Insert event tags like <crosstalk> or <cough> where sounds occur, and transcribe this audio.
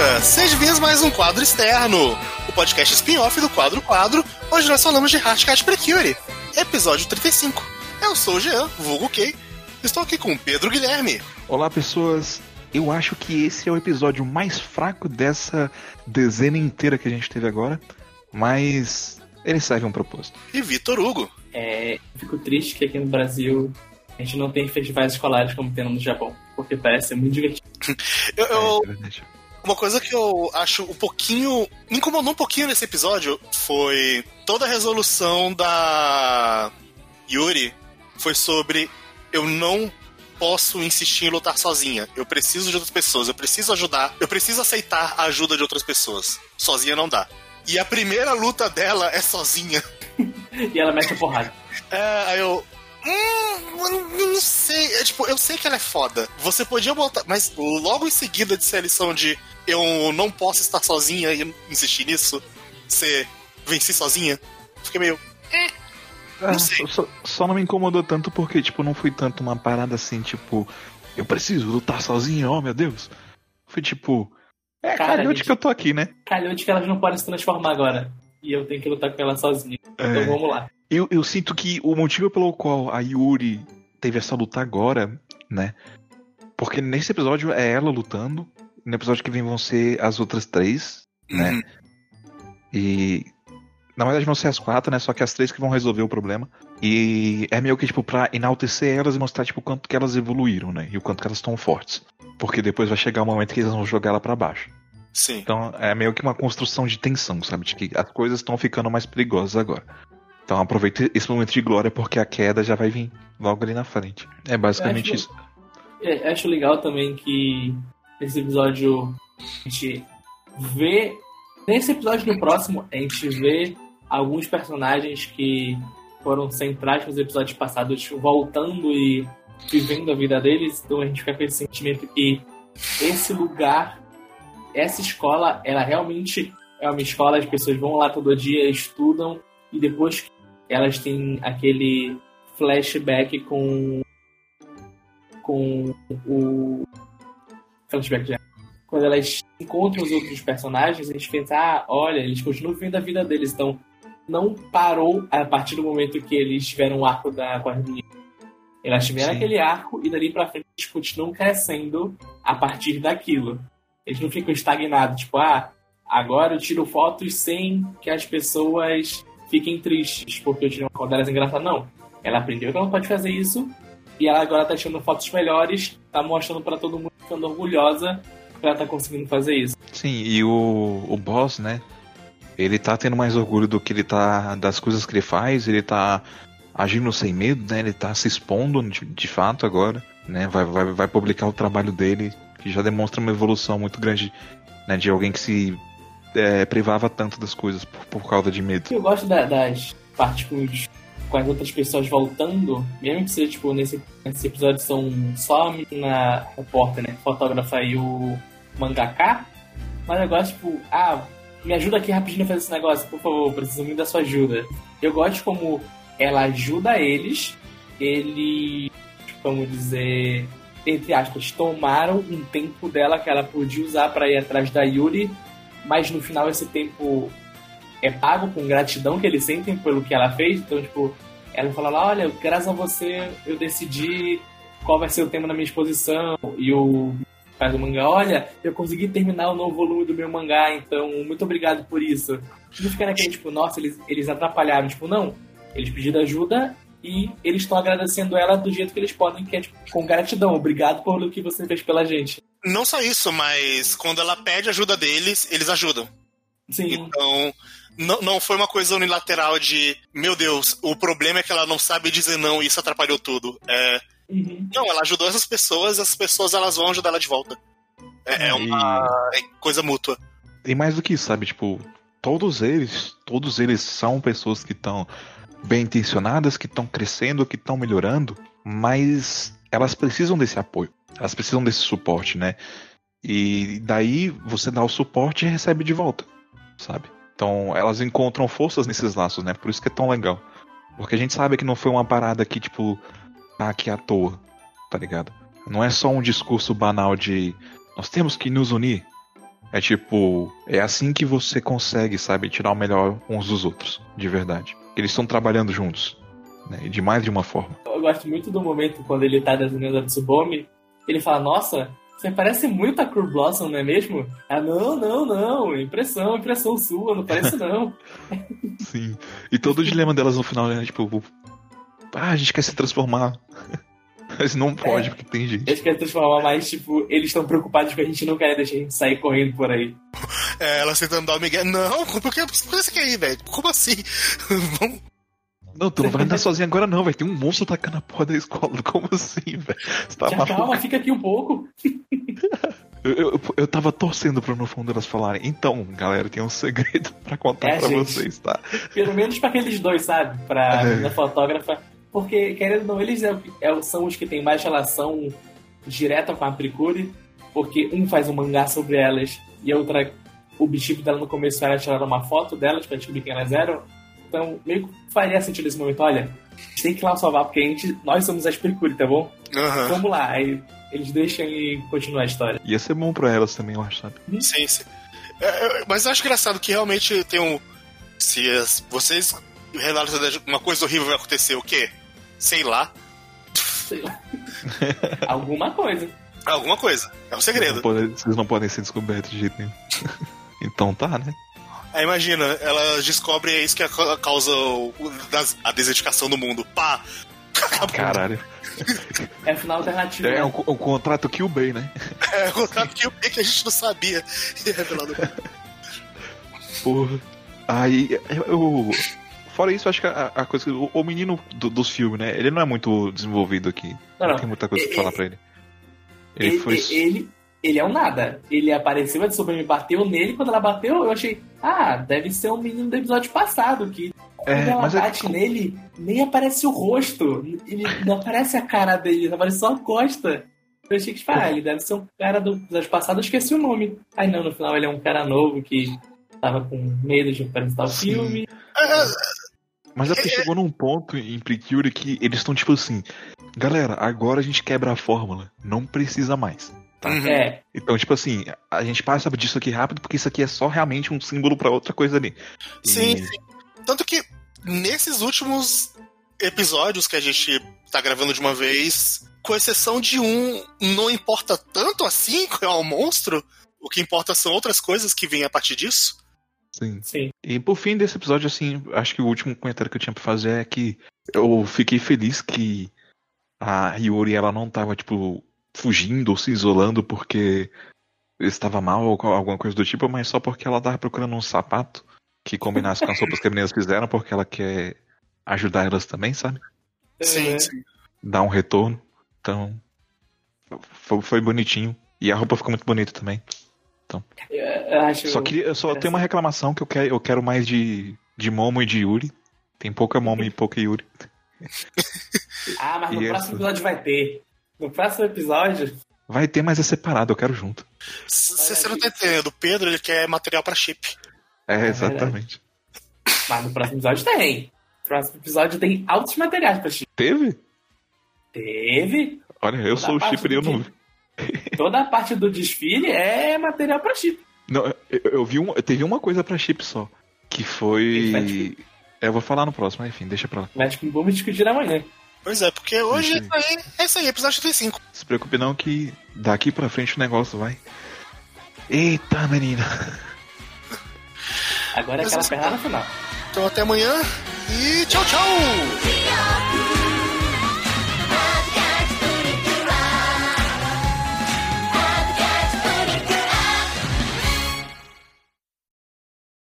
volta! Seja bem-vindos mais um quadro externo, o podcast spin-off do quadro Quadro. Hoje nós falamos de Hardcat Precure, episódio 35. Eu sou o Jean, vulgo Kay. Estou aqui com o Pedro Guilherme. Olá, pessoas. Eu acho que esse é o episódio mais fraco dessa dezena inteira que a gente teve agora, mas ele serve um propósito. E Vitor Hugo. É, fico triste que aqui no Brasil a gente não tem festivais escolares como tem no Japão, porque parece ser muito divertido. <laughs> Eu, eu- É, verdade. Uma coisa que eu acho um pouquinho. Me incomodou um pouquinho nesse episódio foi toda a resolução da Yuri foi sobre eu não posso insistir em lutar sozinha. Eu preciso de outras pessoas, eu preciso ajudar, eu preciso aceitar a ajuda de outras pessoas. Sozinha não dá. E a primeira luta dela é sozinha. E ela mete a porrada. <laughs> É, aí eu. Hum, não sei. É, tipo, eu sei que ela é foda. Você podia botar. Mas logo em seguida de ser a lição de eu não posso estar sozinha e insistir nisso, você venci sozinha, fiquei meio. Ah, Não sei. só, só não me incomodou tanto porque, tipo, não foi tanto uma parada assim, tipo, eu preciso lutar sozinho, oh meu Deus. Foi tipo, é, Cara, calhou de que eu tô aqui, né? Calhou de que elas não podem se transformar agora. E eu tenho que lutar com ela sozinha. Então É. vamos lá. Eu, eu sinto que o motivo pelo qual a Yuri teve essa luta agora, né? Porque nesse episódio é ela lutando, no episódio que vem vão ser as outras três, né? Uhum. E. Na verdade vão ser as quatro, né? Só que as três que vão resolver o problema. E é meio que, tipo, pra enaltecer elas e mostrar, tipo, o quanto que elas evoluíram, né? E o quanto que elas estão fortes. Porque depois vai chegar o momento que eles vão jogar ela pra baixo. Sim. Então é meio que uma construção de tensão, sabe? De que as coisas estão ficando mais perigosas agora. Então aproveita esse momento de glória porque a queda já vai vir logo ali na frente. É basicamente Eu isso. É, acho legal também que nesse episódio a gente vê. Nesse episódio no próximo, a gente vê alguns personagens que foram centrais nos episódios passados voltando e vivendo a vida deles. Então a gente fica com esse sentimento que esse lugar, essa escola, ela realmente é uma escola, as pessoas vão lá todo dia, estudam e depois elas têm aquele flashback com com o flashback já. Quando elas encontram os outros personagens, a gente pensa, ah, olha, eles continuam vivendo a vida deles, então não parou a partir do momento que eles tiveram o arco da quadrilha. Elas tiveram Sim. aquele arco e dali pra frente eles continuam crescendo a partir daquilo. Eles não ficam estagnados, tipo, ah, agora eu tiro fotos sem que as pessoas fiquem tristes porque eu tirei uma foto delas engraçada. Não. Ela aprendeu que ela não pode fazer isso e ela agora tá tirando fotos melhores, tá mostrando pra todo mundo, ficando orgulhosa que ela tá conseguindo fazer isso. Sim, e o, o boss, né? Ele tá tendo mais orgulho do que ele tá. das coisas que ele faz, ele tá agindo sem medo, né? Ele tá se expondo de, de fato agora, né? Vai, vai, vai publicar o trabalho dele, que já demonstra uma evolução muito grande, né? De alguém que se é, privava tanto das coisas por, por causa de medo. Eu gosto da- das partes com, os- com as outras pessoas voltando, mesmo que seja, tipo, nesse, nesse episódio são só a menina repórter, né? Fotógrafa e o mangaká. Mas gosto, tipo, ah, me ajuda aqui rapidinho a fazer esse negócio, por favor, preciso muito da sua ajuda. Eu gosto como ela ajuda eles, eles, vamos dizer, entre aspas, tomaram um tempo dela que ela podia usar para ir atrás da Yuri, mas no final esse tempo é pago com gratidão que eles sentem pelo que ela fez. Então, tipo, ela fala lá, olha, graças a você eu decidi qual vai ser o tema da minha exposição. E o faz do mangá, olha, eu consegui terminar o novo volume do meu mangá, então muito obrigado por isso. Não fica naquele, tipo, nossa, eles, eles atrapalharam. Tipo, não, eles pediram ajuda e eles estão agradecendo ela do jeito que eles podem, que é, tipo, com gratidão. Obrigado pelo que você fez pela gente. Não só isso, mas quando ela pede ajuda deles, eles ajudam. Sim. Então, não, não foi uma coisa unilateral de, meu Deus, o problema é que ela não sabe dizer não e isso atrapalhou tudo. É, Uhum. não, ela ajudou essas pessoas, essas pessoas elas vão ajudar ela de volta. É, é uma é coisa mútua. E mais do que isso, sabe? Tipo, todos eles, todos eles são pessoas que estão bem intencionadas, que estão crescendo, que estão melhorando, mas elas precisam desse apoio, elas precisam desse suporte, né? E daí você dá o suporte e recebe de volta, sabe? Então elas encontram forças nesses laços, né? Por isso que é tão legal. Porque a gente sabe que não foi uma parada que, tipo, tá aqui à toa, tá ligado? Não é só um discurso banal de nós temos que nos unir. É tipo, é assim que você consegue, sabe, tirar o melhor uns dos outros, de verdade. Eles estão trabalhando juntos, né, de mais de uma forma. Eu gosto muito do momento quando ele tá desenhando a Tsubomi, ele fala, nossa, você parece muito a Cur Blossom, não é mesmo? Ah, não, não, não, impressão, impressão sua, não parece não. <laughs> Sim, e todo o dilema delas no final é tipo, ah, a gente quer se transformar. <laughs> Mas não pode, É. porque tem gente. Eles querem transformar mais, tipo, eles estão preocupados que a gente não quer deixar a gente sair correndo por aí. É, ela tentando dar o Miguel. Não, <laughs> por que, por que você quer ir, velho? Como assim? Vamos. Não, tu não vai andar sozinho agora não, vai ter um monstro atacando a porra da escola. <laughs> Como assim, velho? Tá Já maluco? calma, fica aqui um pouco. <laughs> Eu, eu, eu tava torcendo pra no fundo elas falarem. Então, galera, tem um segredo pra contar É, pra gente. vocês, tá? Pelo menos pra aqueles dois, sabe? Pra É. menina fotógrafa. Porque, querendo ou não, eles é- é- são os que têm mais relação direta com a Precure. Porque um faz um mangá sobre elas e a outra, o objetivo dela no começo era tirar uma foto delas pra descobrir quem elas eram. Então, meio que faria sentido esse momento. Olha, a gente tem que ir lá salvar, porque a gente, nós somos as Precure, tá bom? Aham. Vamos lá. Aí eles deixam e continuam a história. Ia ser bom pra elas também, eu acho, sabe? Sim, sim. É, é, mas eu acho engraçado que realmente tem um. Se as- vocês relatam uma coisa horrível vai acontecer, o quê? Sei lá. Sei lá. <laughs> Alguma coisa. Alguma coisa. É um Não segredo. pode- vocês não podem ser descobertos de jeito nenhum. <laughs> então tá, né? Aí imagina, ela descobre é isso que é a causa o- das- a desertificação do mundo. Pá! Acabou. Caralho. É o final alternativo. É né? um, co- um contrato Kill Bay, né? <laughs> É o contrato que, eu- que a gente não sabia. <laughs> E é revelado. Porra. Aí, eu. Fora isso, eu acho que a, a coisa. O, o menino do- dos filmes, né? Ele não é muito desenvolvido aqui. Não, não. tem muita coisa pra falar pra ele. Ele, Ele, foi. ele, ele é um nada. Ele apareceu, a Tsubame bateu nele. Quando ela bateu, eu achei, ah, deve ser um menino do episódio passado. Que quando É, ela mas é- bate nele, nem aparece o rosto. Ele, não aparece a cara dele, aparece só a costa. Eu achei que, tipo, ah, ele deve ser um cara do episódio passado, eu esqueci o nome. Aí não, no final ele é um cara novo que tava com medo de apresentar o Sim. filme. Mas é porque chegou num ponto em Precure que eles estão tipo assim. Galera, agora a gente quebra a fórmula. Não precisa mais. Uhum. É, Então, tipo assim, a gente passa disso aqui rápido porque isso aqui é só realmente um símbolo pra outra coisa ali. Sim, E- sim. Tanto que nesses últimos episódios que a gente tá gravando de uma vez, com exceção de um, não importa tanto assim qual é o monstro. O que importa são outras coisas que vêm a partir disso. Sim. sim. E por fim desse episódio, assim, acho que o último comentário que eu tinha pra fazer é que eu fiquei feliz que a Yuri ela não tava, tipo, fugindo ou se isolando porque estava mal ou alguma coisa do tipo, mas só porque ela tava procurando um sapato que combinasse com as roupas que as meninas fizeram, porque ela quer ajudar elas também, sabe? Sim, É, sim. Dar um retorno. Então, foi, foi bonitinho. E a roupa ficou muito bonita também. Eu, eu acho Só queria, eu só tenho uma reclamação que eu quero, eu quero mais de, de Momo e de Yuri. Tem pouca Momo e pouca Yuri. Ah, mas no Isso. próximo episódio vai ter. No próximo episódio, Vai ter, mas é separado, eu quero junto. Você não tá entendendo. O Pedro ele quer material pra chip. É, exatamente. mas no próximo episódio tem. No próximo episódio tem altos materiais pra chip. Teve? Teve. Olha, eu Toda sou o chipper e eu não vi. <laughs> Toda a parte do desfile é material pra chip. Não, eu, eu vi um, teve uma coisa pra chip só. Que foi. É, Eu vou falar no próximo, enfim, deixa pra lá. Mas que vamos discutir amanhã. Pois é, porque hoje é Sim. isso aí, é isso aí, episódio 35. Se preocupe não que daqui pra frente o negócio vai. Eita, menina. Agora é aquela isso- perna no final. Então até amanhã e tchau, tchau!